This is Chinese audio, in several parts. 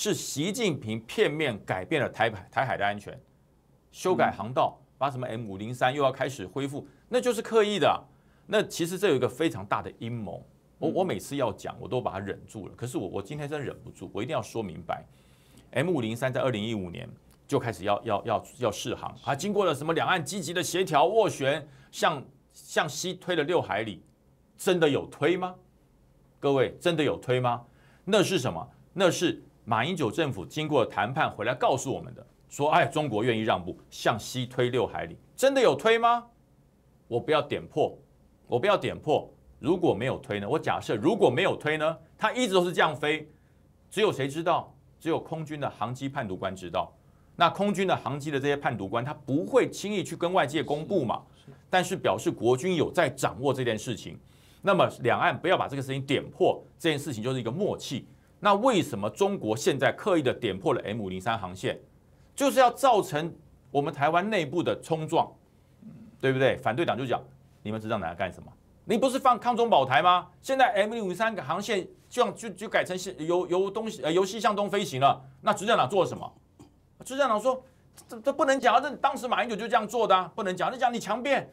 是习近平片面改变了台海台海的安全，修改航道，把什么 M 五零三又要开始恢复，那就是刻意的。那其实这有一个非常大的阴谋。我我每次要讲，我都把它忍住了。可是我我今天真忍不住，我一定要说明白。M 五零三在二零一五年就开始要要要要试航，啊，经过了什么两岸积极的协调斡旋，向向西推了六海里，真的有推吗？各位真的有推吗？那是什么？那是马英九政府经过谈判回来告诉我们的，说哎，中国愿意让步，向西推六海里，真的有推吗？我不要点破，我不要点破。如果没有推呢？我假设如果没有推呢？它一直都是这样飞，只有谁知道？只有空军的航机判读官知道。那空军的航机的这些判读官，他不会轻易去跟外界公布嘛？但是表示国军有在掌握这件事情。那么两岸不要把这个事情点破，这件事情就是一个默契。那为什么中国现在刻意的点破了 M 零三航线，就是要造成我们台湾内部的冲撞，对不对？反对党就讲，你们知道拿来干什么？你不是放抗中保台吗？现在 M 零五三个航线就就就改成由由东西呃由西向东飞行了。那执政党做了什么？执政党说这这不能讲，这当时马英九就这样做的，啊不能讲。你讲你强辩，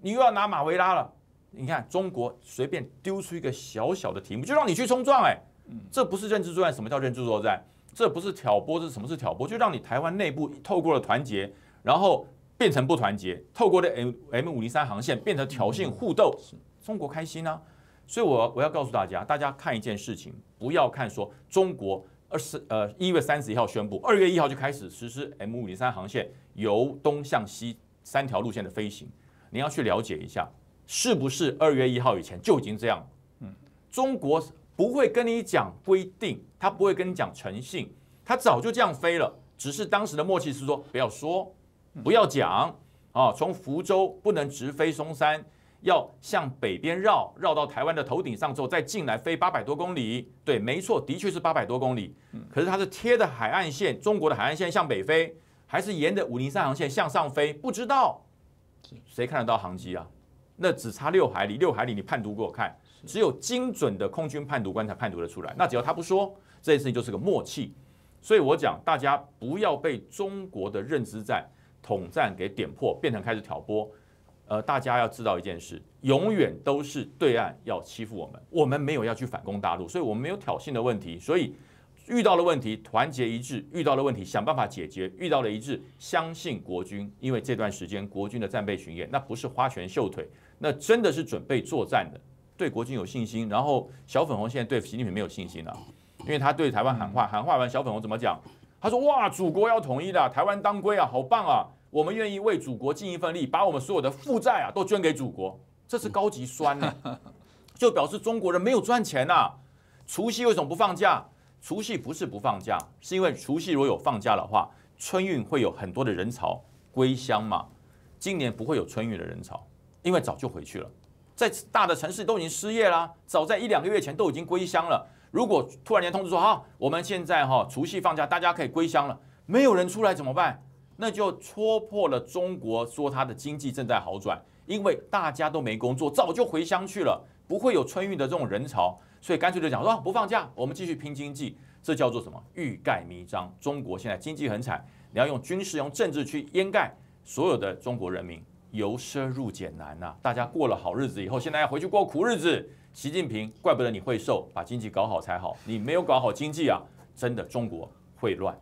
你又要拿马维拉了。你看中国随便丢出一个小小的题目，就让你去冲撞，哎，这不是认知作战。什么叫认知作战？这不是挑拨，这是什么是挑拨？就让你台湾内部透过了团结，然后。变成不团结，透过的 M M 五零三航线变成挑衅互斗，中国开心啊！所以，我我要告诉大家，大家看一件事情，不要看说中国二十呃一月三十一号宣布，二月一号就开始实施 M 五零三航线由东向西三条路线的飞行，你要去了解一下，是不是二月一号以前就已经这样？嗯，中国不会跟你讲规定，他不会跟你讲诚信，他早就这样飞了，只是当时的默契是说不要说。不要讲啊！从福州不能直飞松山，要向北边绕，绕到台湾的头顶上之后再进来飞八百多公里。对，没错，的确是八百多公里。可是它是贴着海岸线，中国的海岸线向北飞，还是沿着武陵三航线向上飞？不知道，谁看得到航机啊？那只差六海里，六海里你判读给我看，只有精准的空军判读官才判读得出来。那只要他不说，这件事情就是个默契。所以我讲，大家不要被中国的认知战。统战给点破，变成开始挑拨。呃，大家要知道一件事，永远都是对岸要欺负我们，我们没有要去反攻大陆，所以我们没有挑衅的问题。所以遇到了问题，团结一致；遇到了问题，想办法解决；遇到了一致，相信国军。因为这段时间国军的战备巡演，那不是花拳绣腿，那真的是准备作战的，对国军有信心。然后小粉红现在对习近平没有信心了，因为他对台湾喊话，喊话完小粉红怎么讲？他说：“哇，祖国要统一的，台湾当归啊，好棒啊！我们愿意为祖国尽一份力，把我们所有的负债啊都捐给祖国。这是高级酸呢，就表示中国人没有赚钱呐。除夕为什么不放假？除夕不是不放假，是因为除夕如果有放假的话，春运会有很多的人潮归乡嘛。今年不会有春运的人潮，因为早就回去了，在大的城市都已经失业啦，早在一两个月前都已经归乡了。”如果突然间通知说好，我们现在哈除夕放假，大家可以归乡了，没有人出来怎么办？那就戳破了中国说它的经济正在好转，因为大家都没工作，早就回乡去了，不会有春运的这种人潮，所以干脆就讲说不放假，我们继续拼经济，这叫做什么？欲盖弥彰。中国现在经济很惨，你要用军事、用政治去掩盖所有的中国人民由奢入俭难呐。大家过了好日子以后，现在要回去过苦日子。习近平，怪不得你会瘦，把经济搞好才好。你没有搞好经济啊，真的中国会乱。